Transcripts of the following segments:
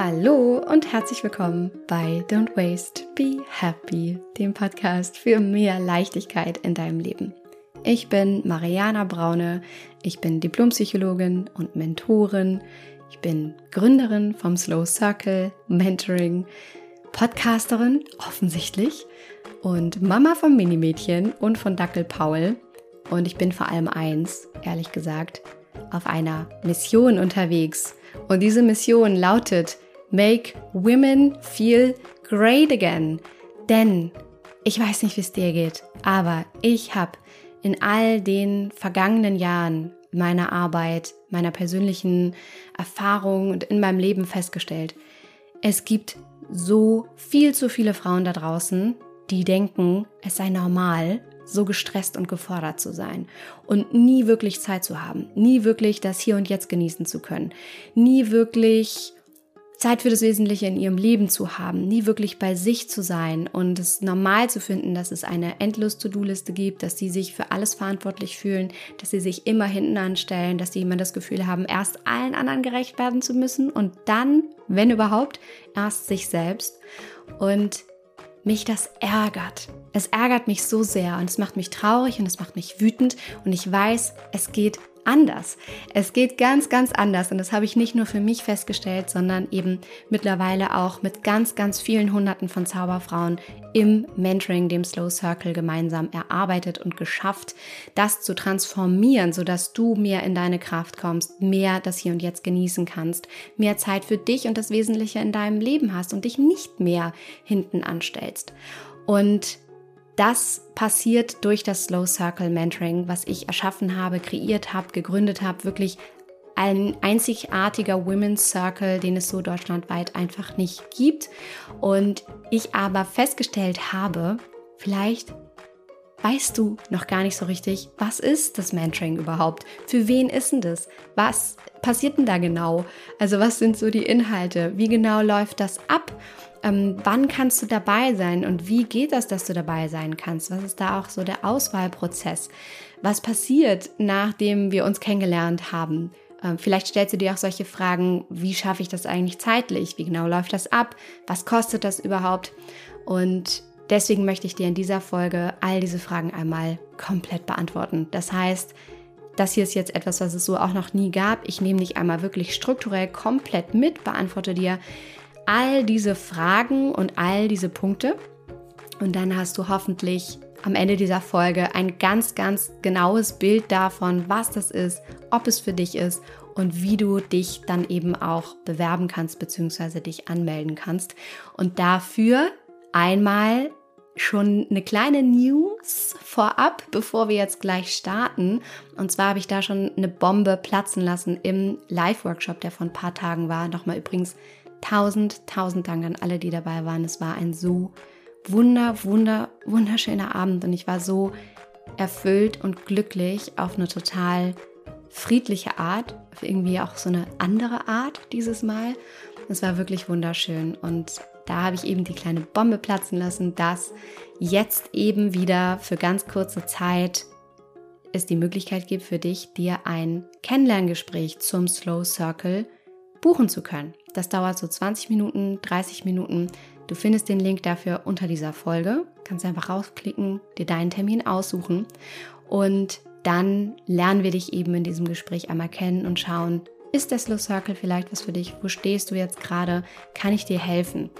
Hallo und herzlich willkommen bei Don't Waste, Be Happy, dem Podcast für mehr Leichtigkeit in deinem Leben. Ich bin Mariana Braune, ich bin Diplompsychologin und Mentorin, ich bin Gründerin vom Slow Circle Mentoring, Podcasterin offensichtlich und Mama vom Minimädchen und von Dackel Paul. Und ich bin vor allem eins, ehrlich gesagt, auf einer Mission unterwegs. Und diese Mission lautet Make Women Feel Great Again. Denn ich weiß nicht, wie es dir geht, aber ich habe in all den vergangenen Jahren meiner Arbeit, meiner persönlichen Erfahrung und in meinem Leben festgestellt, es gibt so viel zu viele Frauen da draußen, die denken, es sei normal, so gestresst und gefordert zu sein und nie wirklich Zeit zu haben, nie wirklich das Hier und Jetzt genießen zu können, nie wirklich Zeit für das Wesentliche in ihrem Leben zu haben, nie wirklich bei sich zu sein und es normal zu finden, dass es eine endlos To-Do-Liste gibt, dass sie sich für alles verantwortlich fühlen, dass sie sich immer hinten anstellen, dass sie immer das Gefühl haben, erst allen anderen gerecht werden zu müssen und dann, wenn überhaupt, erst sich selbst. Und mich das ärgert. Es ärgert mich so sehr und es macht mich traurig und es macht mich wütend und ich weiß, es geht anders. Es geht ganz, ganz anders und das habe ich nicht nur für mich festgestellt, sondern eben mittlerweile auch mit ganz, ganz vielen Hunderten von Zauberfrauen im Mentoring, dem Slow Circle gemeinsam erarbeitet und geschafft, das zu transformieren, sodass du mehr in deine Kraft kommst, mehr das Hier und Jetzt genießen kannst, mehr Zeit für dich und das Wesentliche in deinem Leben hast und dich nicht mehr hinten anstellst. Und das passiert durch das Slow Circle Mentoring, was ich erschaffen habe, kreiert habe, gegründet habe, wirklich ein einzigartiger Women's Circle, den es so deutschlandweit einfach nicht gibt. Und ich aber festgestellt habe, vielleicht weißt du noch gar nicht so richtig, was ist das Mentoring überhaupt? Für wen ist denn das? Was passiert denn da genau? Also was sind so die Inhalte? Wie genau läuft das ab? Ähm, wann kannst du dabei sein und wie geht das, dass du dabei sein kannst? Was ist da auch so der Auswahlprozess? Was passiert, nachdem wir uns kennengelernt haben? Ähm, vielleicht stellst du dir auch solche Fragen, wie schaffe ich das eigentlich zeitlich? Wie genau läuft das ab? Was kostet das überhaupt? Und deswegen möchte ich dir in dieser Folge all diese Fragen einmal komplett beantworten. Das heißt, das hier ist jetzt etwas, was es so auch noch nie gab. Ich nehme dich einmal wirklich strukturell komplett mit, beantworte dir all diese Fragen und all diese Punkte. Und dann hast du hoffentlich am Ende dieser Folge ein ganz, ganz genaues Bild davon, was das ist, ob es für dich ist und wie du dich dann eben auch bewerben kannst bzw. dich anmelden kannst. Und dafür einmal schon eine kleine News vorab, bevor wir jetzt gleich starten. Und zwar habe ich da schon eine Bombe platzen lassen im Live-Workshop, der vor ein paar Tagen war. Nochmal übrigens Tausend, tausend Dank an alle, die dabei waren. Es war ein so wunder, wunder, wunderschöner Abend und ich war so erfüllt und glücklich auf eine total friedliche Art, auf irgendwie auch so eine andere Art dieses Mal. Es war wirklich wunderschön und da habe ich eben die kleine Bombe platzen lassen, dass jetzt eben wieder für ganz kurze Zeit es die Möglichkeit gibt für dich, dir ein Kennenlerngespräch zum Slow Circle buchen zu können. Das dauert so 20 Minuten, 30 Minuten. Du findest den Link dafür unter dieser Folge. Kannst einfach rausklicken, dir deinen Termin aussuchen und dann lernen wir dich eben in diesem Gespräch einmal kennen und schauen, ist der Slow Circle vielleicht was für dich? Wo stehst du jetzt gerade? Kann ich dir helfen?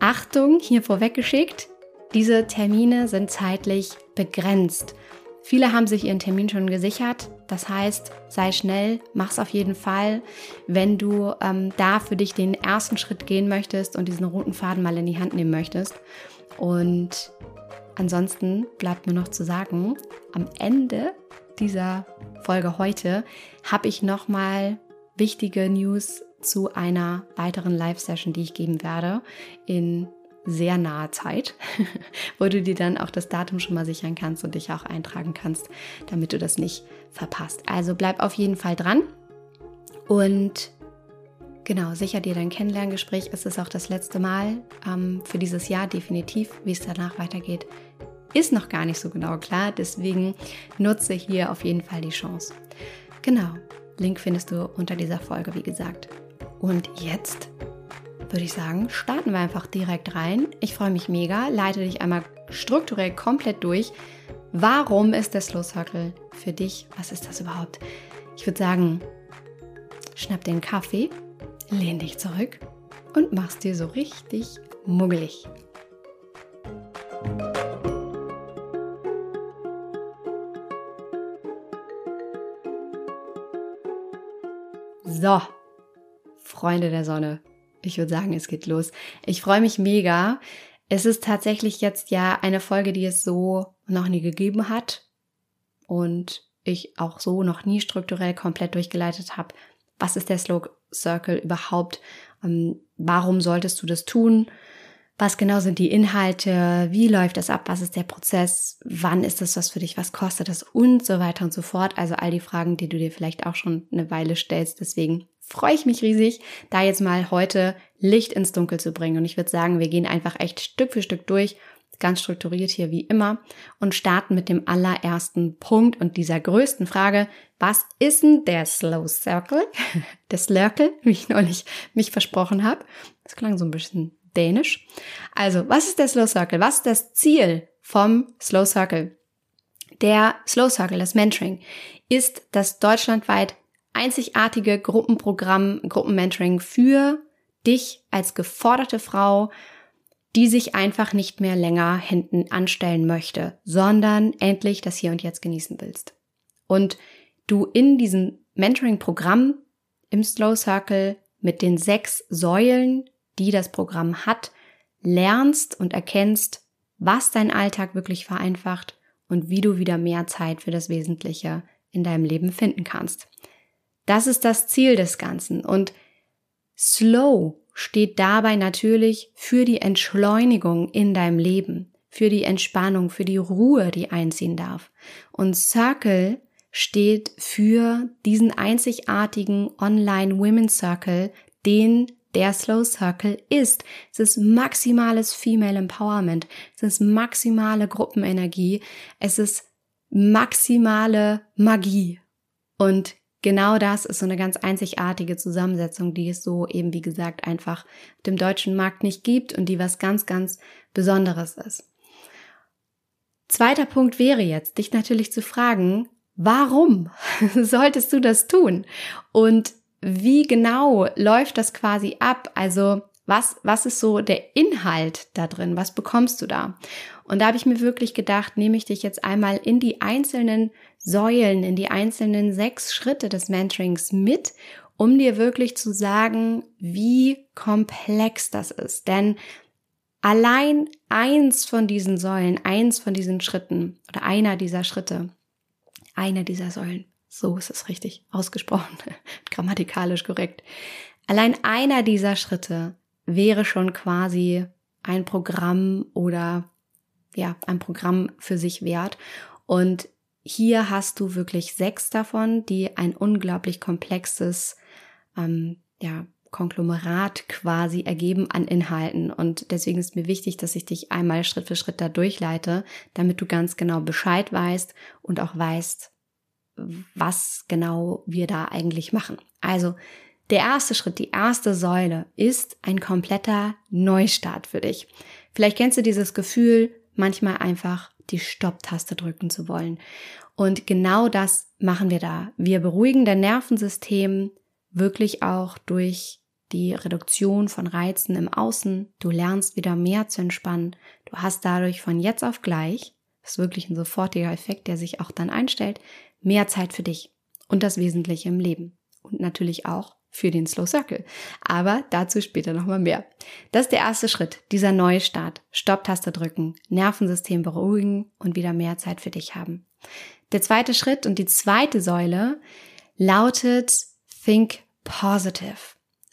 Achtung, hier vorweggeschickt, diese Termine sind zeitlich begrenzt. Viele haben sich ihren Termin schon gesichert. Das heißt, sei schnell, mach's auf jeden Fall. Wenn du ähm, da für dich den ersten Schritt gehen möchtest und diesen roten Faden mal in die Hand nehmen möchtest. Und ansonsten bleibt mir noch zu sagen, am Ende dieser Folge heute habe ich nochmal wichtige News zu einer weiteren Live-Session, die ich geben werde in sehr nahe Zeit, wo du dir dann auch das Datum schon mal sichern kannst und dich auch eintragen kannst, damit du das nicht verpasst. Also bleib auf jeden Fall dran und genau, sicher dir dein Kennenlerngespräch. Es ist auch das letzte Mal ähm, für dieses Jahr definitiv, wie es danach weitergeht. Ist noch gar nicht so genau klar, deswegen nutze hier auf jeden Fall die Chance. Genau, Link findest du unter dieser Folge, wie gesagt. Und jetzt würde ich sagen, starten wir einfach direkt rein. Ich freue mich mega, leite dich einmal strukturell komplett durch. Warum ist der Slow Circle für dich? Was ist das überhaupt? Ich würde sagen, schnapp den Kaffee, lehn dich zurück und mach's dir so richtig muggelig. So, Freunde der Sonne, ich würde sagen, es geht los. Ich freue mich mega. Es ist tatsächlich jetzt ja eine Folge, die es so noch nie gegeben hat und ich auch so noch nie strukturell komplett durchgeleitet habe. Was ist der Slow Circle überhaupt? Ähm, warum solltest du das tun? Was genau sind die Inhalte? Wie läuft das ab? Was ist der Prozess? Wann ist das was für dich? Was kostet das? Und so weiter und so fort. Also all die Fragen, die du dir vielleicht auch schon eine Weile stellst. Deswegen freue ich mich riesig, da jetzt mal heute Licht ins Dunkel zu bringen. Und ich würde sagen, wir gehen einfach echt Stück für Stück durch, ganz strukturiert hier wie immer und starten mit dem allerersten Punkt und dieser größten Frage. Was ist denn der Slow Circle? Der Slurkel, wie ich neulich mich versprochen habe. Das klang so ein bisschen dänisch. Also, was ist der Slow Circle? Was ist das Ziel vom Slow Circle? Der Slow Circle, das Mentoring, ist das deutschlandweit einzigartige Gruppenprogramm, Gruppenmentoring für dich als geforderte Frau, die sich einfach nicht mehr länger hinten anstellen möchte, sondern endlich das Hier und Jetzt genießen willst. Und du in diesem Mentoring-Programm im Slow Circle mit den sechs Säulen, die das Programm hat, lernst und erkennst, was dein Alltag wirklich vereinfacht und wie du wieder mehr Zeit für das Wesentliche in deinem Leben finden kannst. Das ist das Ziel des Ganzen. Und Slow steht dabei natürlich für die Entschleunigung in deinem Leben, für die Entspannung, für die Ruhe, die einziehen darf. Und Circle steht für diesen einzigartigen Online Women's Circle, den der Slow Circle ist. Es ist maximales Female Empowerment. Es ist maximale Gruppenenergie. Es ist maximale Magie. Und genau das ist so eine ganz einzigartige Zusammensetzung, die es so eben, wie gesagt, einfach dem deutschen Markt nicht gibt und die was ganz, ganz Besonderes ist. Zweiter Punkt wäre jetzt, dich natürlich zu fragen, warum solltest du das tun? Und wie genau läuft das quasi ab? Also was, was ist so der Inhalt da drin? Was bekommst du da? Und da habe ich mir wirklich gedacht, nehme ich dich jetzt einmal in die einzelnen Säulen, in die einzelnen sechs Schritte des Mentorings mit, um dir wirklich zu sagen, wie komplex das ist. Denn allein eins von diesen Säulen, eins von diesen Schritten oder einer dieser Schritte, einer dieser Säulen, so ist es richtig ausgesprochen, grammatikalisch korrekt. Allein einer dieser Schritte wäre schon quasi ein Programm oder ja, ein Programm für sich wert. Und hier hast du wirklich sechs davon, die ein unglaublich komplexes ähm, ja, Konglomerat quasi ergeben an Inhalten. Und deswegen ist mir wichtig, dass ich dich einmal Schritt für Schritt da durchleite, damit du ganz genau Bescheid weißt und auch weißt, was genau wir da eigentlich machen. Also der erste Schritt, die erste Säule ist ein kompletter Neustart für dich. Vielleicht kennst du dieses Gefühl, manchmal einfach die Stopptaste drücken zu wollen. Und genau das machen wir da. Wir beruhigen dein Nervensystem wirklich auch durch die Reduktion von Reizen im Außen. Du lernst wieder mehr zu entspannen. Du hast dadurch von jetzt auf gleich, das ist wirklich ein sofortiger Effekt, der sich auch dann einstellt, mehr Zeit für dich und das Wesentliche im Leben. Und natürlich auch für den Slow Circle. Aber dazu später nochmal mehr. Das ist der erste Schritt, dieser neue Start. Stopptaste drücken, Nervensystem beruhigen und wieder mehr Zeit für dich haben. Der zweite Schritt und die zweite Säule lautet Think Positive.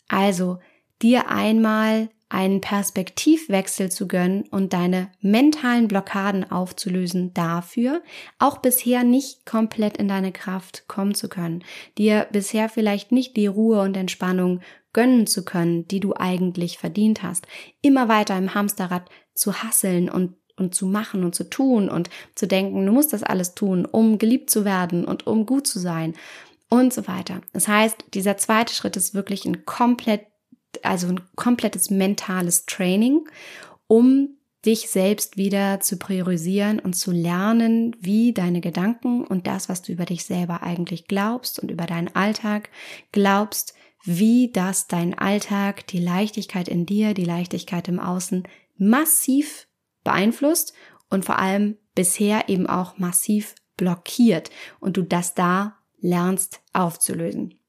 Also dir einmal einen Perspektivwechsel zu gönnen und deine mentalen Blockaden aufzulösen dafür, auch bisher nicht komplett in deine Kraft kommen zu können, dir bisher vielleicht nicht die Ruhe und Entspannung gönnen zu können, die du eigentlich verdient hast, immer weiter im Hamsterrad zu hasseln und und zu machen und zu tun und zu denken, du musst das alles tun, um geliebt zu werden und um gut zu sein und so weiter. Das heißt, dieser zweite Schritt ist wirklich ein komplett also ein komplettes mentales Training, um dich selbst wieder zu priorisieren und zu lernen, wie deine Gedanken und das, was du über dich selber eigentlich glaubst und über deinen Alltag glaubst, wie das dein Alltag, die Leichtigkeit in dir, die Leichtigkeit im Außen massiv beeinflusst und vor allem bisher eben auch massiv blockiert und du das da lernst aufzulösen.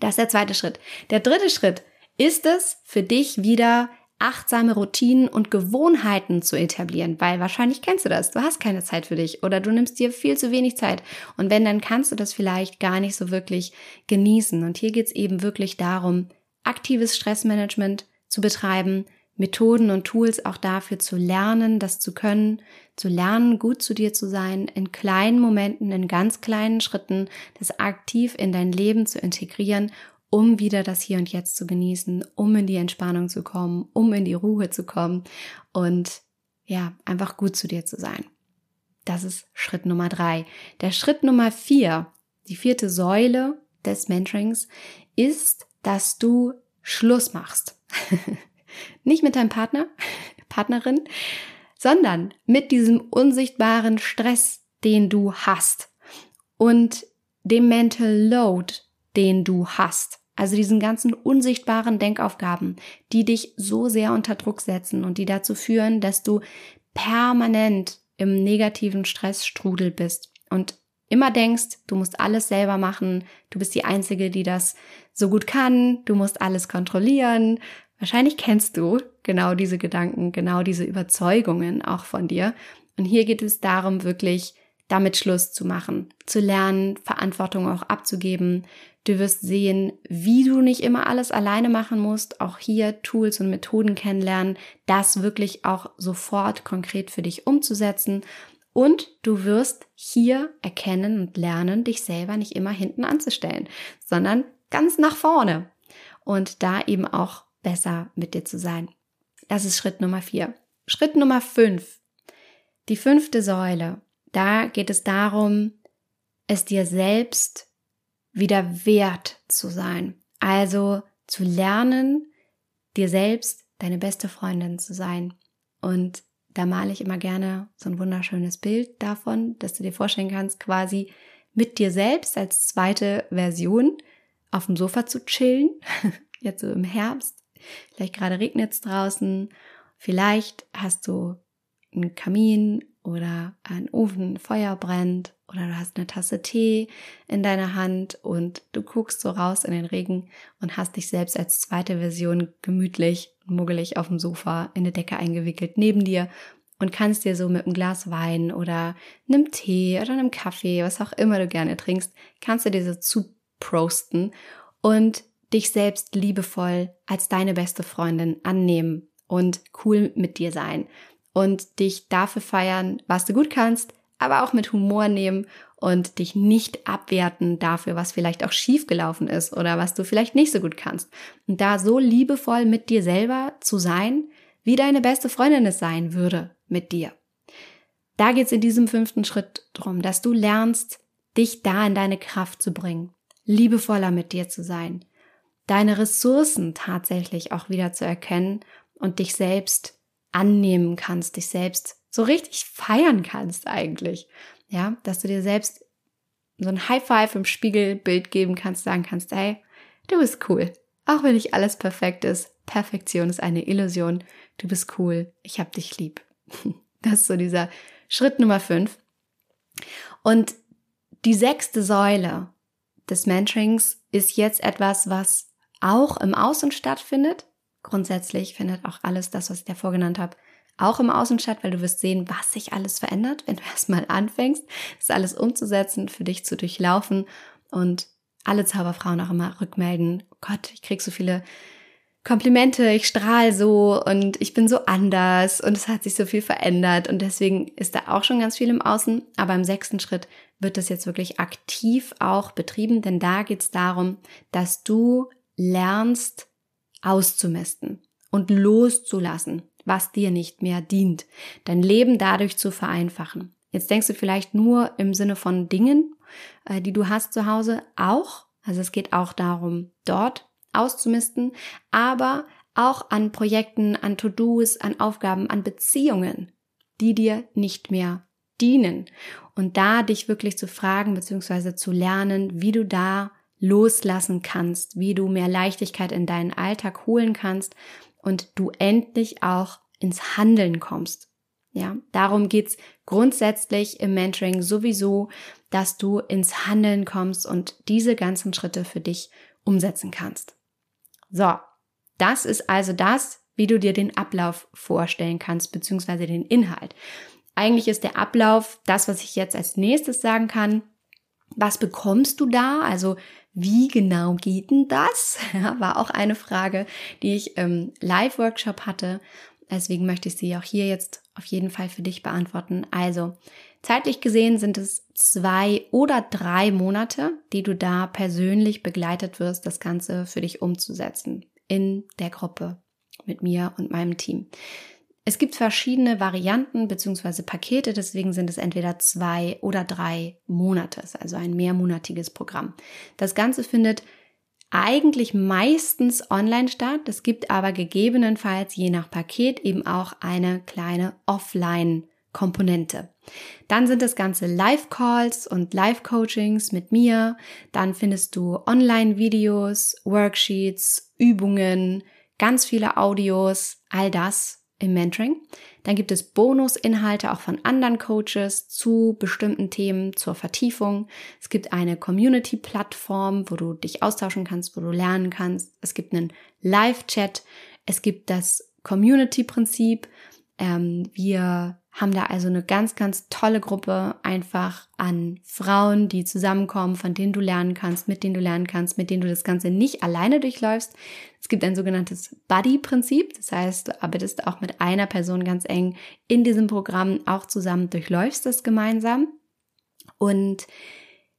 Das ist der zweite Schritt. Der dritte Schritt ist es für dich wieder achtsame Routinen und Gewohnheiten zu etablieren, weil wahrscheinlich kennst du das, du hast keine Zeit für dich oder du nimmst dir viel zu wenig Zeit. Und wenn, dann kannst du das vielleicht gar nicht so wirklich genießen. Und hier geht es eben wirklich darum, aktives Stressmanagement zu betreiben, Methoden und Tools auch dafür zu lernen, das zu können, zu lernen, gut zu dir zu sein, in kleinen Momenten, in ganz kleinen Schritten, das aktiv in dein Leben zu integrieren um wieder das Hier und Jetzt zu genießen, um in die Entspannung zu kommen, um in die Ruhe zu kommen und ja, einfach gut zu dir zu sein. Das ist Schritt Nummer drei. Der Schritt Nummer vier, die vierte Säule des Mentorings, ist, dass du Schluss machst. Nicht mit deinem Partner, Partnerin, sondern mit diesem unsichtbaren Stress, den du hast und dem Mental Load, den du hast. Also diesen ganzen unsichtbaren Denkaufgaben, die dich so sehr unter Druck setzen und die dazu führen, dass du permanent im negativen Stressstrudel bist und immer denkst, du musst alles selber machen, du bist die Einzige, die das so gut kann, du musst alles kontrollieren. Wahrscheinlich kennst du genau diese Gedanken, genau diese Überzeugungen auch von dir. Und hier geht es darum, wirklich damit Schluss zu machen, zu lernen, Verantwortung auch abzugeben, Du wirst sehen, wie du nicht immer alles alleine machen musst, auch hier Tools und Methoden kennenlernen, das wirklich auch sofort konkret für dich umzusetzen. Und du wirst hier erkennen und lernen, dich selber nicht immer hinten anzustellen, sondern ganz nach vorne und da eben auch besser mit dir zu sein. Das ist Schritt Nummer vier. Schritt Nummer fünf. Die fünfte Säule. Da geht es darum, es dir selbst wieder wert zu sein. Also zu lernen, dir selbst deine beste Freundin zu sein. Und da male ich immer gerne so ein wunderschönes Bild davon, dass du dir vorstellen kannst, quasi mit dir selbst als zweite Version auf dem Sofa zu chillen, jetzt so im Herbst. Vielleicht gerade regnet es draußen. Vielleicht hast du einen Kamin oder ein Ofen, Feuer brennt oder du hast eine Tasse Tee in deiner Hand und du guckst so raus in den Regen und hast dich selbst als zweite Version gemütlich muggelig auf dem Sofa in eine Decke eingewickelt neben dir und kannst dir so mit einem Glas Wein oder einem Tee oder einem Kaffee, was auch immer du gerne trinkst, kannst du dir so zuprosten und dich selbst liebevoll als deine beste Freundin annehmen und cool mit dir sein und dich dafür feiern, was du gut kannst, aber auch mit Humor nehmen und dich nicht abwerten dafür, was vielleicht auch schief gelaufen ist oder was du vielleicht nicht so gut kannst. Und da so liebevoll mit dir selber zu sein, wie deine beste Freundin es sein würde mit dir. Da geht es in diesem fünften Schritt drum, dass du lernst, dich da in deine Kraft zu bringen, liebevoller mit dir zu sein, deine Ressourcen tatsächlich auch wieder zu erkennen und dich selbst annehmen kannst, dich selbst so richtig feiern kannst eigentlich. Ja, dass du dir selbst so ein High Five im Spiegelbild geben kannst, sagen kannst, hey, du bist cool. Auch wenn nicht alles perfekt ist. Perfektion ist eine Illusion. Du bist cool. Ich hab dich lieb. Das ist so dieser Schritt Nummer fünf. Und die sechste Säule des Mentorings ist jetzt etwas, was auch im Außen stattfindet, Grundsätzlich findet auch alles das, was ich davor genannt habe, auch im Außen statt, weil du wirst sehen, was sich alles verändert, wenn du erstmal anfängst, das alles umzusetzen, für dich zu durchlaufen und alle Zauberfrauen auch immer rückmelden, oh Gott, ich krieg so viele Komplimente, ich strahle so und ich bin so anders und es hat sich so viel verändert und deswegen ist da auch schon ganz viel im Außen, aber im sechsten Schritt wird das jetzt wirklich aktiv auch betrieben, denn da geht es darum, dass du lernst, auszumisten und loszulassen, was dir nicht mehr dient, dein Leben dadurch zu vereinfachen. Jetzt denkst du vielleicht nur im Sinne von Dingen, äh, die du hast zu Hause, auch. Also es geht auch darum, dort auszumisten, aber auch an Projekten, an To-Dos, an Aufgaben, an Beziehungen, die dir nicht mehr dienen. Und da dich wirklich zu fragen bzw. zu lernen, wie du da loslassen kannst, wie du mehr Leichtigkeit in deinen Alltag holen kannst und du endlich auch ins Handeln kommst. Ja, darum geht's grundsätzlich im Mentoring sowieso, dass du ins Handeln kommst und diese ganzen Schritte für dich umsetzen kannst. So, das ist also das, wie du dir den Ablauf vorstellen kannst, beziehungsweise den Inhalt. Eigentlich ist der Ablauf das, was ich jetzt als nächstes sagen kann. Was bekommst du da? Also wie genau geht denn das? Ja, war auch eine Frage, die ich im Live-Workshop hatte. Deswegen möchte ich sie auch hier jetzt auf jeden Fall für dich beantworten. Also, zeitlich gesehen sind es zwei oder drei Monate, die du da persönlich begleitet wirst, das Ganze für dich umzusetzen in der Gruppe mit mir und meinem Team. Es gibt verschiedene Varianten bzw. Pakete, deswegen sind es entweder zwei oder drei Monate, also ein mehrmonatiges Programm. Das Ganze findet eigentlich meistens online statt. Es gibt aber gegebenenfalls je nach Paket eben auch eine kleine Offline-Komponente. Dann sind das Ganze Live-Calls und Live-Coachings mit mir. Dann findest du Online-Videos, Worksheets, Übungen, ganz viele Audios, all das im Mentoring. Dann gibt es Bonusinhalte auch von anderen Coaches zu bestimmten Themen zur Vertiefung. Es gibt eine Community-Plattform, wo du dich austauschen kannst, wo du lernen kannst. Es gibt einen Live-Chat. Es gibt das Community-Prinzip. Ähm, wir haben da also eine ganz, ganz tolle Gruppe einfach an Frauen, die zusammenkommen, von denen du lernen kannst, mit denen du lernen kannst, mit denen du das Ganze nicht alleine durchläufst. Es gibt ein sogenanntes Buddy-Prinzip, das heißt, du arbeitest auch mit einer Person ganz eng in diesem Programm auch zusammen, durchläufst das gemeinsam und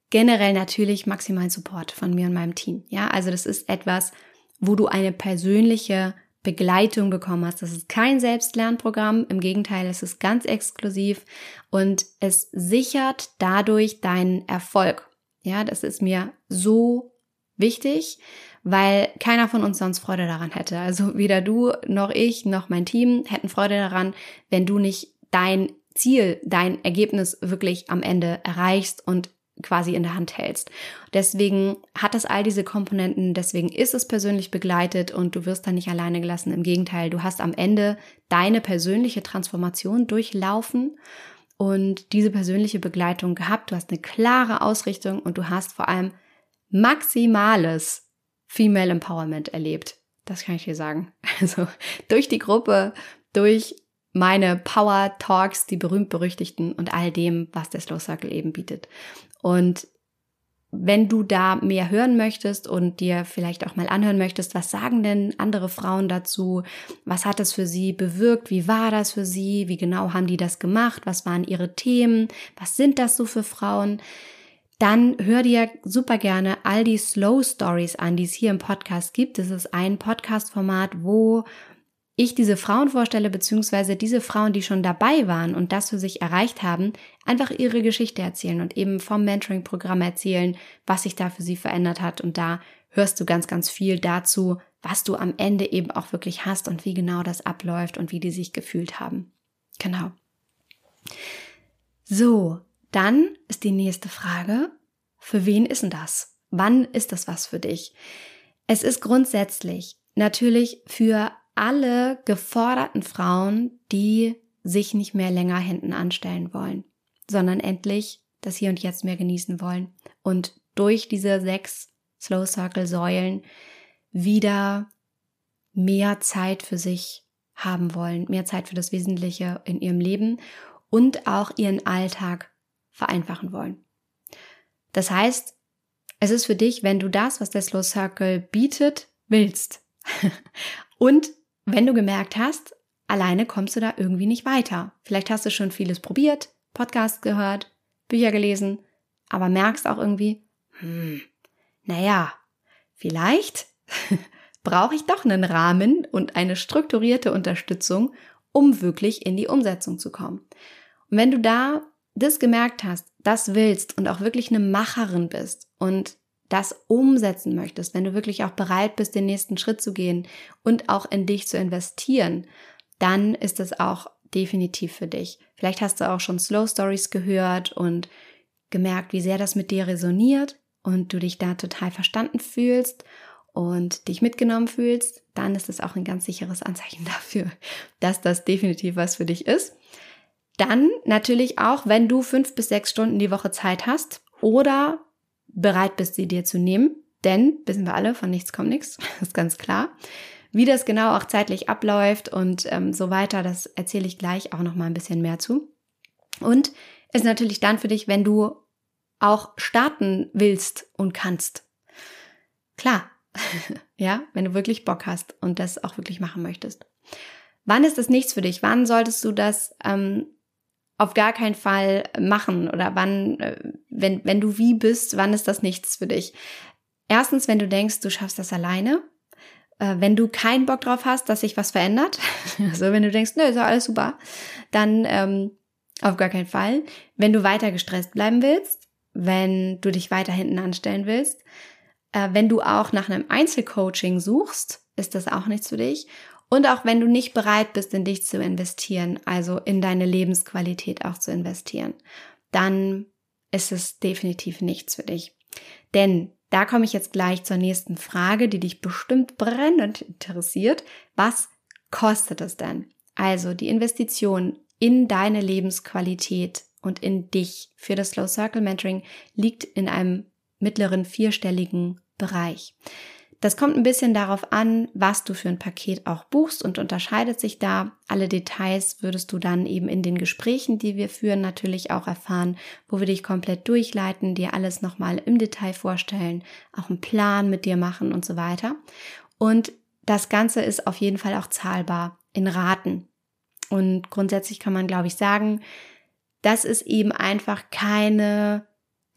generell natürlich maximalen Support von mir und meinem Team. Ja, also das ist etwas, wo du eine persönliche Begleitung bekommen hast. Das ist kein Selbstlernprogramm, im Gegenteil, es ist ganz exklusiv und es sichert dadurch deinen Erfolg. Ja, das ist mir so wichtig, weil keiner von uns sonst Freude daran hätte. Also weder du noch ich noch mein Team hätten Freude daran, wenn du nicht dein Ziel, dein Ergebnis wirklich am Ende erreichst und quasi in der Hand hältst. Deswegen hat das all diese Komponenten, deswegen ist es persönlich begleitet und du wirst da nicht alleine gelassen. Im Gegenteil, du hast am Ende deine persönliche Transformation durchlaufen und diese persönliche Begleitung gehabt. Du hast eine klare Ausrichtung und du hast vor allem maximales Female Empowerment erlebt. Das kann ich dir sagen. Also durch die Gruppe, durch meine Power Talks, die berühmt-berüchtigten und all dem, was der Slow Circle eben bietet. Und wenn du da mehr hören möchtest und dir vielleicht auch mal anhören möchtest, was sagen denn andere Frauen dazu? Was hat es für sie bewirkt? Wie war das für sie? Wie genau haben die das gemacht? Was waren ihre Themen? Was sind das so für Frauen? Dann hör dir super gerne all die Slow Stories an, die es hier im Podcast gibt. Es ist ein Podcast-Format, wo ich diese Frauen vorstelle, beziehungsweise diese Frauen, die schon dabei waren und das für sich erreicht haben, einfach ihre Geschichte erzählen und eben vom Mentoring-Programm erzählen, was sich da für sie verändert hat. Und da hörst du ganz, ganz viel dazu, was du am Ende eben auch wirklich hast und wie genau das abläuft und wie die sich gefühlt haben. Genau. So, dann ist die nächste Frage, für wen ist denn das? Wann ist das was für dich? Es ist grundsätzlich natürlich für alle geforderten Frauen, die sich nicht mehr länger hinten anstellen wollen, sondern endlich das Hier und Jetzt mehr genießen wollen und durch diese sechs Slow Circle Säulen wieder mehr Zeit für sich haben wollen, mehr Zeit für das Wesentliche in ihrem Leben und auch ihren Alltag vereinfachen wollen. Das heißt, es ist für dich, wenn du das, was der Slow Circle bietet, willst und wenn du gemerkt hast, alleine kommst du da irgendwie nicht weiter. Vielleicht hast du schon vieles probiert, Podcasts gehört, Bücher gelesen, aber merkst auch irgendwie, hm, naja, vielleicht brauche ich doch einen Rahmen und eine strukturierte Unterstützung, um wirklich in die Umsetzung zu kommen. Und wenn du da das gemerkt hast, das willst und auch wirklich eine Macherin bist und das umsetzen möchtest, wenn du wirklich auch bereit bist, den nächsten Schritt zu gehen und auch in dich zu investieren, dann ist es auch definitiv für dich. Vielleicht hast du auch schon Slow Stories gehört und gemerkt, wie sehr das mit dir resoniert und du dich da total verstanden fühlst und dich mitgenommen fühlst, dann ist es auch ein ganz sicheres Anzeichen dafür, dass das definitiv was für dich ist. Dann natürlich auch, wenn du fünf bis sechs Stunden die Woche Zeit hast oder bereit bist, sie dir zu nehmen, denn wissen wir alle, von nichts kommt nichts, ist ganz klar. Wie das genau auch zeitlich abläuft und ähm, so weiter, das erzähle ich gleich auch noch mal ein bisschen mehr zu. Und ist natürlich dann für dich, wenn du auch starten willst und kannst. Klar, ja, wenn du wirklich Bock hast und das auch wirklich machen möchtest. Wann ist das nichts für dich? Wann solltest du das ähm, auf gar keinen Fall machen? Oder wann, äh, wenn, wenn du wie bist, wann ist das nichts für dich? Erstens, wenn du denkst, du schaffst das alleine. Äh, wenn du keinen Bock drauf hast, dass sich was verändert. also wenn du denkst, ne, ist ja alles super, dann ähm, auf gar keinen Fall. Wenn du weiter gestresst bleiben willst, wenn du dich weiter hinten anstellen willst, äh, wenn du auch nach einem Einzelcoaching suchst, ist das auch nichts für dich. Und auch wenn du nicht bereit bist, in dich zu investieren, also in deine Lebensqualität auch zu investieren, dann ist es definitiv nichts für dich. Denn da komme ich jetzt gleich zur nächsten Frage, die dich bestimmt brennend interessiert. Was kostet es denn? Also die Investition in deine Lebensqualität und in dich für das Slow Circle Mentoring liegt in einem mittleren vierstelligen Bereich. Das kommt ein bisschen darauf an, was du für ein Paket auch buchst und unterscheidet sich da. Alle Details würdest du dann eben in den Gesprächen, die wir führen, natürlich auch erfahren, wo wir dich komplett durchleiten, dir alles nochmal im Detail vorstellen, auch einen Plan mit dir machen und so weiter. Und das Ganze ist auf jeden Fall auch zahlbar in Raten. Und grundsätzlich kann man, glaube ich, sagen, das ist eben einfach keine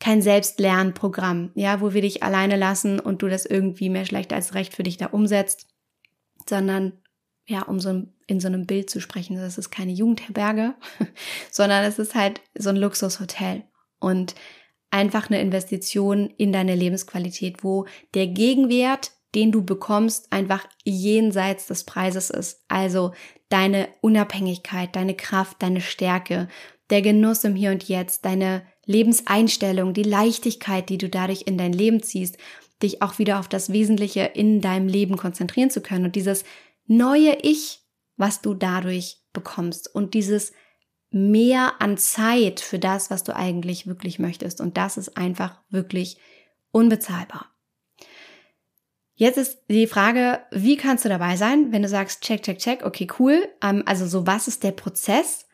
kein Selbstlernprogramm, ja, wo wir dich alleine lassen und du das irgendwie mehr schlecht als recht für dich da umsetzt, sondern ja, um so in so einem Bild zu sprechen, das ist keine Jugendherberge, sondern es ist halt so ein Luxushotel und einfach eine Investition in deine Lebensqualität, wo der Gegenwert, den du bekommst, einfach jenseits des Preises ist. Also deine Unabhängigkeit, deine Kraft, deine Stärke, der Genuss im Hier und Jetzt, deine Lebenseinstellung, die Leichtigkeit, die du dadurch in dein Leben ziehst, dich auch wieder auf das Wesentliche in deinem Leben konzentrieren zu können und dieses neue Ich, was du dadurch bekommst und dieses mehr an Zeit für das, was du eigentlich wirklich möchtest. Und das ist einfach wirklich unbezahlbar. Jetzt ist die Frage, wie kannst du dabei sein, wenn du sagst, check, check, check, okay, cool. Ähm, also so, was ist der Prozess?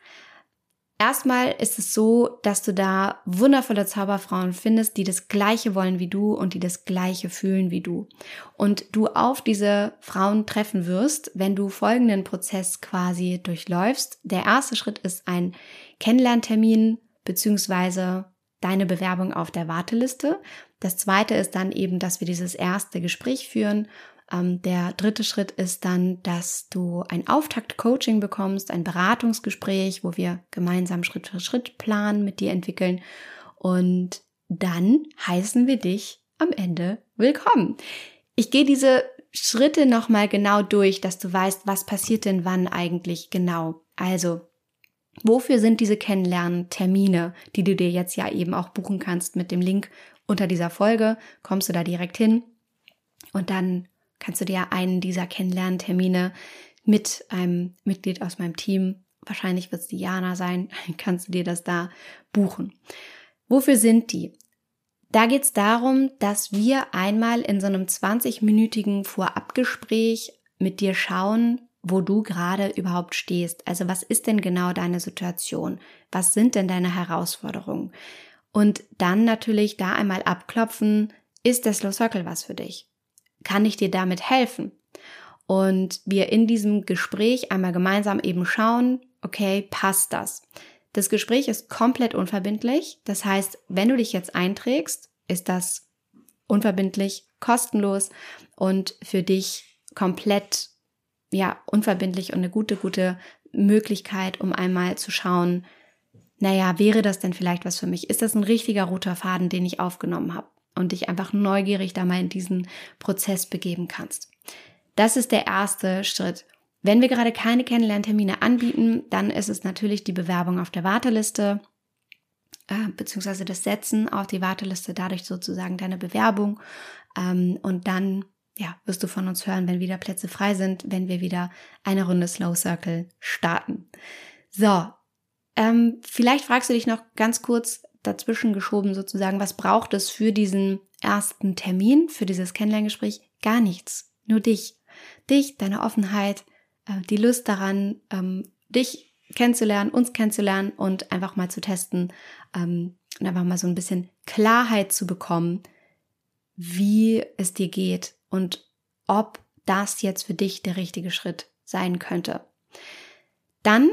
Erstmal ist es so, dass du da wundervolle Zauberfrauen findest, die das Gleiche wollen wie du und die das Gleiche fühlen wie du. Und du auf diese Frauen treffen wirst, wenn du folgenden Prozess quasi durchläufst. Der erste Schritt ist ein Kennenlerntermin beziehungsweise deine Bewerbung auf der Warteliste. Das zweite ist dann eben, dass wir dieses erste Gespräch führen der dritte Schritt ist dann, dass du ein Auftakt-Coaching bekommst, ein Beratungsgespräch, wo wir gemeinsam Schritt für Schritt planen mit dir entwickeln. Und dann heißen wir dich am Ende willkommen. Ich gehe diese Schritte nochmal genau durch, dass du weißt, was passiert denn wann eigentlich genau. Also, wofür sind diese Kennenlernen-Termine, die du dir jetzt ja eben auch buchen kannst mit dem Link unter dieser Folge? Kommst du da direkt hin und dann kannst du dir einen dieser Kennenlerntermine mit einem Mitglied aus meinem Team, wahrscheinlich wird es Diana sein, kannst du dir das da buchen. Wofür sind die? Da geht es darum, dass wir einmal in so einem 20-minütigen Vorabgespräch mit dir schauen, wo du gerade überhaupt stehst. Also was ist denn genau deine Situation? Was sind denn deine Herausforderungen? Und dann natürlich da einmal abklopfen, ist der Slow Circle was für dich? Kann ich dir damit helfen? Und wir in diesem Gespräch einmal gemeinsam eben schauen, okay, passt das? Das Gespräch ist komplett unverbindlich. Das heißt, wenn du dich jetzt einträgst, ist das unverbindlich, kostenlos und für dich komplett, ja, unverbindlich und eine gute, gute Möglichkeit, um einmal zu schauen, naja, wäre das denn vielleicht was für mich? Ist das ein richtiger roter Faden, den ich aufgenommen habe? Und dich einfach neugierig da mal in diesen Prozess begeben kannst. Das ist der erste Schritt. Wenn wir gerade keine Kennenlerntermine anbieten, dann ist es natürlich die Bewerbung auf der Warteliste äh, beziehungsweise das Setzen auf die Warteliste, dadurch sozusagen deine Bewerbung ähm, und dann ja, wirst du von uns hören, wenn wieder Plätze frei sind, wenn wir wieder eine Runde Slow Circle starten. So, ähm, vielleicht fragst du dich noch ganz kurz dazwischen geschoben sozusagen, was braucht es für diesen ersten Termin, für dieses Kennenlerngespräch? Gar nichts, nur dich. Dich, deine Offenheit, äh, die Lust daran, ähm, dich kennenzulernen, uns kennenzulernen und einfach mal zu testen ähm, und einfach mal so ein bisschen Klarheit zu bekommen, wie es dir geht und ob das jetzt für dich der richtige Schritt sein könnte. Dann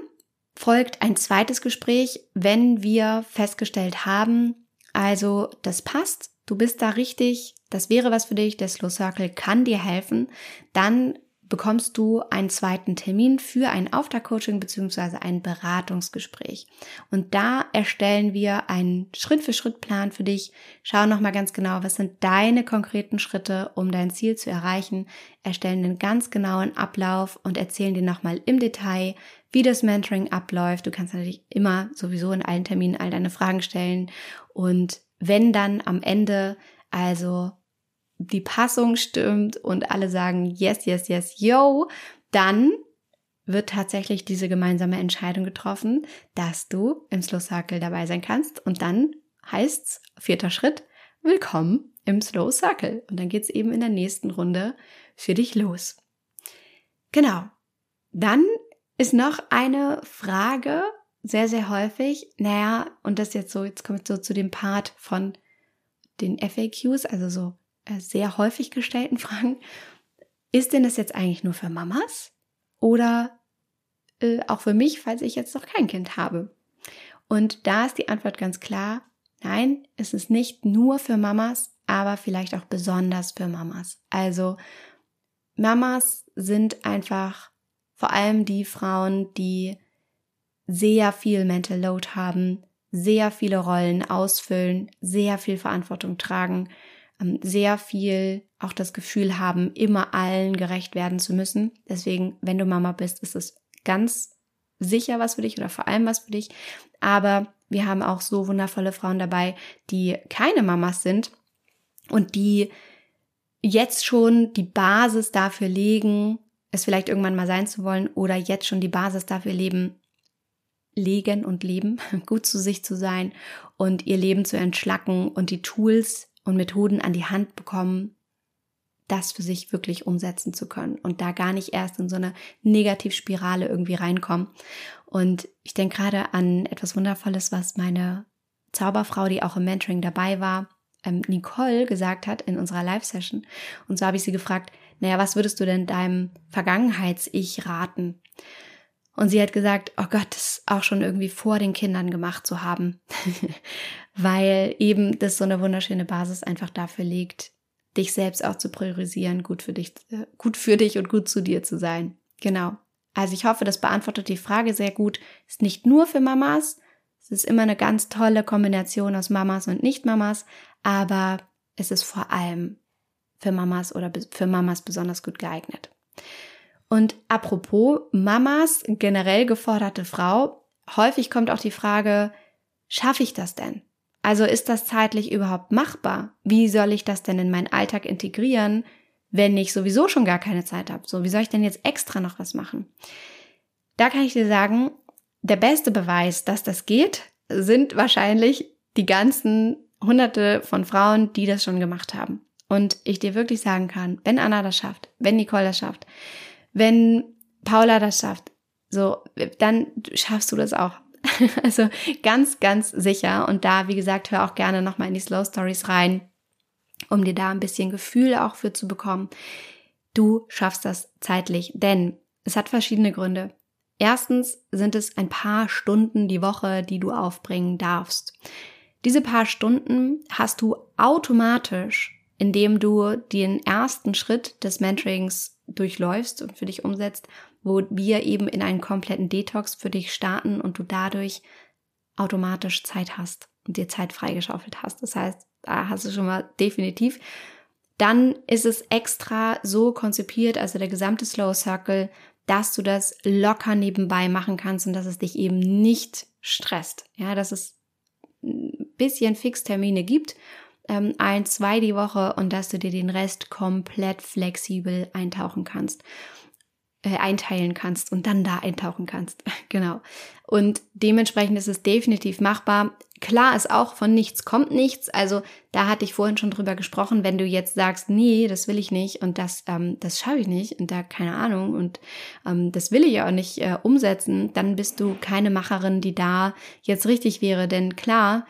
folgt ein zweites Gespräch, wenn wir festgestellt haben, also das passt, du bist da richtig, das wäre was für dich, der Slow Circle kann dir helfen, dann bekommst du einen zweiten Termin für ein Auftaktcoaching bzw. ein Beratungsgespräch. Und da erstellen wir einen Schritt-für-Schritt-Plan für dich. Schau nochmal ganz genau, was sind deine konkreten Schritte, um dein Ziel zu erreichen. Erstellen einen ganz genauen Ablauf und erzählen dir nochmal im Detail, wie das Mentoring abläuft. Du kannst natürlich immer sowieso in allen Terminen all deine Fragen stellen. Und wenn dann am Ende also die Passung stimmt und alle sagen yes, yes, yes, yo, dann wird tatsächlich diese gemeinsame Entscheidung getroffen, dass du im Slow Circle dabei sein kannst. Und dann heißt's, vierter Schritt, willkommen im Slow Circle. Und dann geht's eben in der nächsten Runde für dich los. Genau. Dann ist noch eine Frage sehr, sehr häufig. Naja, und das jetzt so, jetzt kommt so zu dem Part von den FAQs, also so sehr häufig gestellten Fragen. Ist denn das jetzt eigentlich nur für Mamas oder äh, auch für mich, falls ich jetzt noch kein Kind habe? Und da ist die Antwort ganz klar, nein, es ist nicht nur für Mamas, aber vielleicht auch besonders für Mamas. Also Mamas sind einfach vor allem die Frauen, die sehr viel Mental Load haben, sehr viele Rollen ausfüllen, sehr viel Verantwortung tragen sehr viel auch das Gefühl haben, immer allen gerecht werden zu müssen. Deswegen, wenn du Mama bist, ist es ganz sicher was für dich oder vor allem was für dich. Aber wir haben auch so wundervolle Frauen dabei, die keine Mamas sind und die jetzt schon die Basis dafür legen, es vielleicht irgendwann mal sein zu wollen oder jetzt schon die Basis dafür leben, legen und leben, gut zu sich zu sein und ihr Leben zu entschlacken und die Tools und Methoden an die Hand bekommen, das für sich wirklich umsetzen zu können und da gar nicht erst in so eine Negativspirale irgendwie reinkommen. Und ich denke gerade an etwas Wundervolles, was meine Zauberfrau, die auch im Mentoring dabei war, ähm, Nicole gesagt hat in unserer Live-Session. Und so habe ich sie gefragt, naja, was würdest du denn deinem Vergangenheits-Ich raten? Und sie hat gesagt, oh Gott, das auch schon irgendwie vor den Kindern gemacht zu haben. Weil eben das so eine wunderschöne Basis einfach dafür legt, dich selbst auch zu priorisieren, gut für dich, äh, gut für dich und gut zu dir zu sein. Genau. Also ich hoffe, das beantwortet die Frage sehr gut. Ist nicht nur für Mamas. Es ist immer eine ganz tolle Kombination aus Mamas und Nicht-Mamas, aber es ist vor allem für Mamas oder für Mamas besonders gut geeignet. Und apropos Mamas, generell geforderte Frau, häufig kommt auch die Frage, schaffe ich das denn? Also ist das zeitlich überhaupt machbar? Wie soll ich das denn in meinen Alltag integrieren, wenn ich sowieso schon gar keine Zeit habe? So, wie soll ich denn jetzt extra noch was machen? Da kann ich dir sagen, der beste Beweis, dass das geht, sind wahrscheinlich die ganzen hunderte von Frauen, die das schon gemacht haben. Und ich dir wirklich sagen kann, wenn Anna das schafft, wenn Nicole das schafft, wenn Paula das schafft, so, dann schaffst du das auch. also ganz, ganz sicher. Und da, wie gesagt, hör auch gerne nochmal in die Slow Stories rein, um dir da ein bisschen Gefühl auch für zu bekommen. Du schaffst das zeitlich, denn es hat verschiedene Gründe. Erstens sind es ein paar Stunden die Woche, die du aufbringen darfst. Diese paar Stunden hast du automatisch, indem du den ersten Schritt des Mentorings durchläufst und für dich umsetzt, wo wir eben in einen kompletten Detox für dich starten und du dadurch automatisch Zeit hast und dir Zeit freigeschaufelt hast. Das heißt, da hast du schon mal definitiv, dann ist es extra so konzipiert, also der gesamte Slow Circle, dass du das locker nebenbei machen kannst und dass es dich eben nicht stresst. Ja, dass es ein bisschen Fixtermine gibt, ähm, ein, zwei die Woche und dass du dir den Rest komplett flexibel eintauchen kannst äh, einteilen kannst und dann da eintauchen kannst. genau. Und dementsprechend ist es definitiv machbar. Klar ist auch, von nichts kommt nichts. Also da hatte ich vorhin schon drüber gesprochen, wenn du jetzt sagst, nee, das will ich nicht und das, ähm, das schaffe ich nicht und da keine Ahnung und ähm, das will ich auch nicht äh, umsetzen, dann bist du keine Macherin, die da jetzt richtig wäre. Denn klar,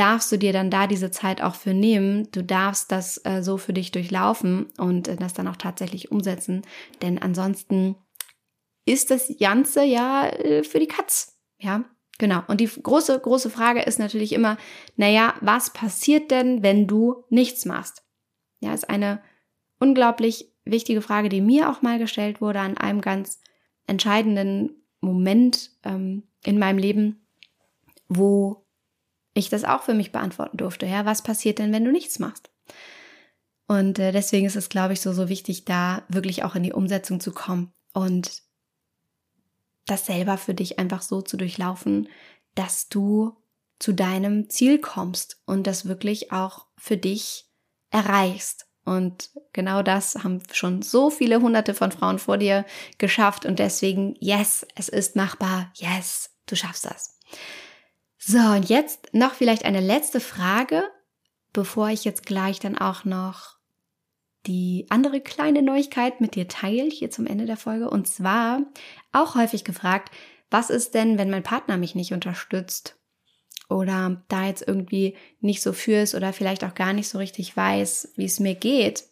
darfst du dir dann da diese Zeit auch für nehmen. Du darfst das äh, so für dich durchlaufen und äh, das dann auch tatsächlich umsetzen. Denn ansonsten ist das Ganze ja äh, für die Katz. Ja, genau. Und die große, große Frage ist natürlich immer, naja, was passiert denn, wenn du nichts machst? Ja, ist eine unglaublich wichtige Frage, die mir auch mal gestellt wurde an einem ganz entscheidenden Moment ähm, in meinem Leben, wo ich das auch für mich beantworten durfte. Ja, was passiert denn, wenn du nichts machst? Und äh, deswegen ist es, glaube ich, so, so wichtig, da wirklich auch in die Umsetzung zu kommen und das selber für dich einfach so zu durchlaufen, dass du zu deinem Ziel kommst und das wirklich auch für dich erreichst. Und genau das haben schon so viele hunderte von Frauen vor dir geschafft und deswegen, yes, es ist machbar, yes, du schaffst das. So, und jetzt noch vielleicht eine letzte Frage, bevor ich jetzt gleich dann auch noch die andere kleine Neuigkeit mit dir teile, hier zum Ende der Folge. Und zwar auch häufig gefragt, was ist denn, wenn mein Partner mich nicht unterstützt? Oder da jetzt irgendwie nicht so für ist oder vielleicht auch gar nicht so richtig weiß, wie es mir geht.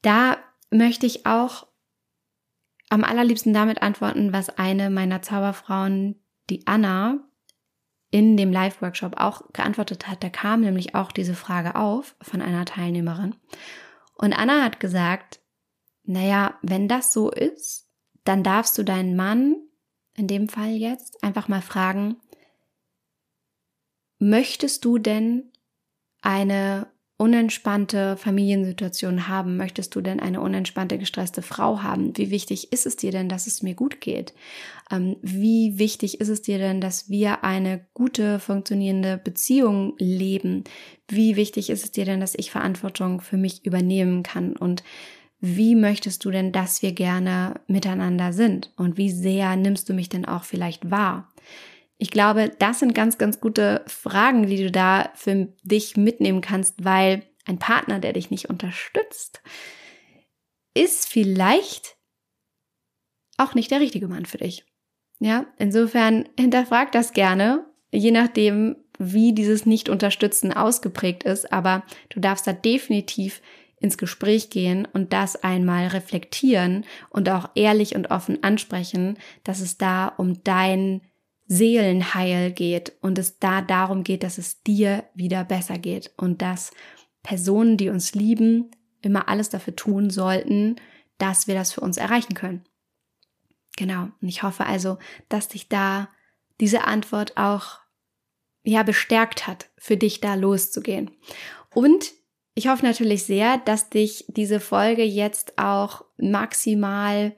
Da möchte ich auch am allerliebsten damit antworten, was eine meiner Zauberfrauen, die Anna, in dem Live-Workshop auch geantwortet hat. Da kam nämlich auch diese Frage auf von einer Teilnehmerin. Und Anna hat gesagt, naja, wenn das so ist, dann darfst du deinen Mann, in dem Fall jetzt, einfach mal fragen, möchtest du denn eine unentspannte Familiensituation haben? Möchtest du denn eine unentspannte, gestresste Frau haben? Wie wichtig ist es dir denn, dass es mir gut geht? Ähm, wie wichtig ist es dir denn, dass wir eine gute, funktionierende Beziehung leben? Wie wichtig ist es dir denn, dass ich Verantwortung für mich übernehmen kann? Und wie möchtest du denn, dass wir gerne miteinander sind? Und wie sehr nimmst du mich denn auch vielleicht wahr? Ich glaube, das sind ganz, ganz gute Fragen, die du da für dich mitnehmen kannst, weil ein Partner, der dich nicht unterstützt, ist vielleicht auch nicht der richtige Mann für dich. Ja, insofern hinterfrag das gerne, je nachdem, wie dieses Nicht-Unterstützen ausgeprägt ist, aber du darfst da definitiv ins Gespräch gehen und das einmal reflektieren und auch ehrlich und offen ansprechen, dass es da um dein Seelenheil geht und es da darum geht, dass es dir wieder besser geht und dass Personen, die uns lieben, immer alles dafür tun sollten, dass wir das für uns erreichen können. Genau. Und ich hoffe also, dass dich da diese Antwort auch ja bestärkt hat, für dich da loszugehen. Und ich hoffe natürlich sehr, dass dich diese Folge jetzt auch maximal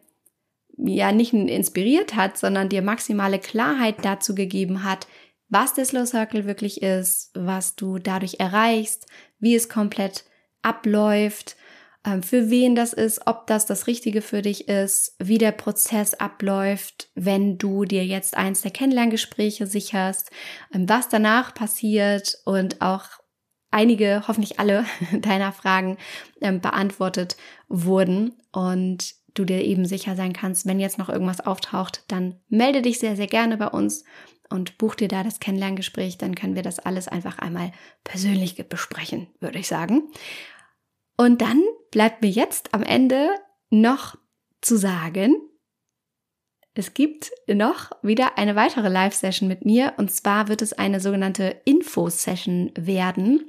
ja nicht inspiriert hat, sondern dir maximale Klarheit dazu gegeben hat, was der Slow Circle wirklich ist, was du dadurch erreichst, wie es komplett abläuft, ähm, für wen das ist, ob das das Richtige für dich ist, wie der Prozess abläuft, wenn du dir jetzt eins der Kennenlerngespräche sicherst, ähm, was danach passiert und auch einige, hoffentlich alle deiner Fragen ähm, beantwortet wurden. Und du dir eben sicher sein kannst, wenn jetzt noch irgendwas auftaucht, dann melde dich sehr, sehr gerne bei uns und buch dir da das Kennenlerngespräch, dann können wir das alles einfach einmal persönlich besprechen, würde ich sagen. Und dann bleibt mir jetzt am Ende noch zu sagen, es gibt noch wieder eine weitere Live-Session mit mir und zwar wird es eine sogenannte Info-Session werden.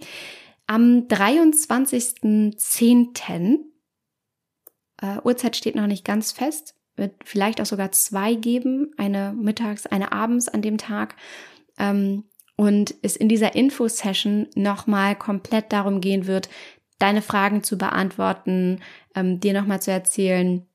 Am 23.10. Äh, Uhrzeit steht noch nicht ganz fest. Wird vielleicht auch sogar zwei geben, eine mittags, eine abends an dem Tag. Ähm, und es in dieser Info-Session nochmal komplett darum gehen wird, deine Fragen zu beantworten, ähm, dir nochmal zu erzählen,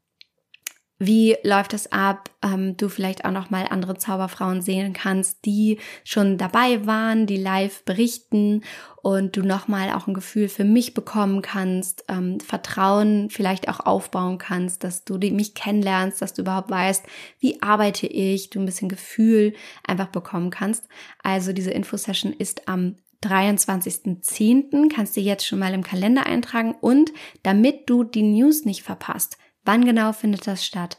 wie läuft es ab, ähm, du vielleicht auch nochmal andere Zauberfrauen sehen kannst, die schon dabei waren, die live berichten und du nochmal auch ein Gefühl für mich bekommen kannst, ähm, Vertrauen vielleicht auch aufbauen kannst, dass du mich kennenlernst, dass du überhaupt weißt, wie arbeite ich, du ein bisschen Gefühl einfach bekommen kannst. Also diese Infosession ist am 23.10. kannst du jetzt schon mal im Kalender eintragen und damit du die News nicht verpasst, Wann genau findet das statt?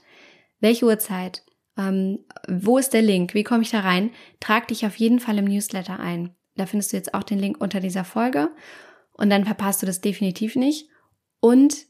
Welche Uhrzeit? Ähm, wo ist der Link? Wie komme ich da rein? Trag dich auf jeden Fall im Newsletter ein. Da findest du jetzt auch den Link unter dieser Folge und dann verpasst du das definitiv nicht. Und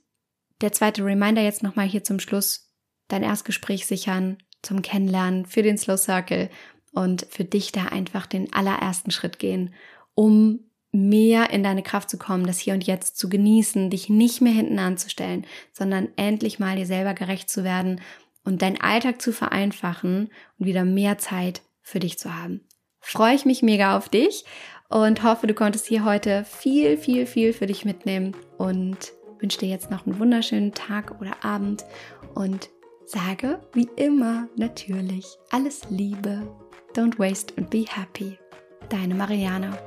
der zweite Reminder jetzt nochmal hier zum Schluss, dein Erstgespräch sichern, zum Kennenlernen, für den Slow Circle und für dich da einfach den allerersten Schritt gehen, um mehr in deine Kraft zu kommen, das Hier und Jetzt zu genießen, dich nicht mehr hinten anzustellen, sondern endlich mal dir selber gerecht zu werden und deinen Alltag zu vereinfachen und wieder mehr Zeit für dich zu haben. Freue ich mich mega auf dich und hoffe, du konntest hier heute viel, viel, viel für dich mitnehmen und wünsche dir jetzt noch einen wunderschönen Tag oder Abend und sage wie immer natürlich alles Liebe. Don't waste and be happy. Deine Mariana.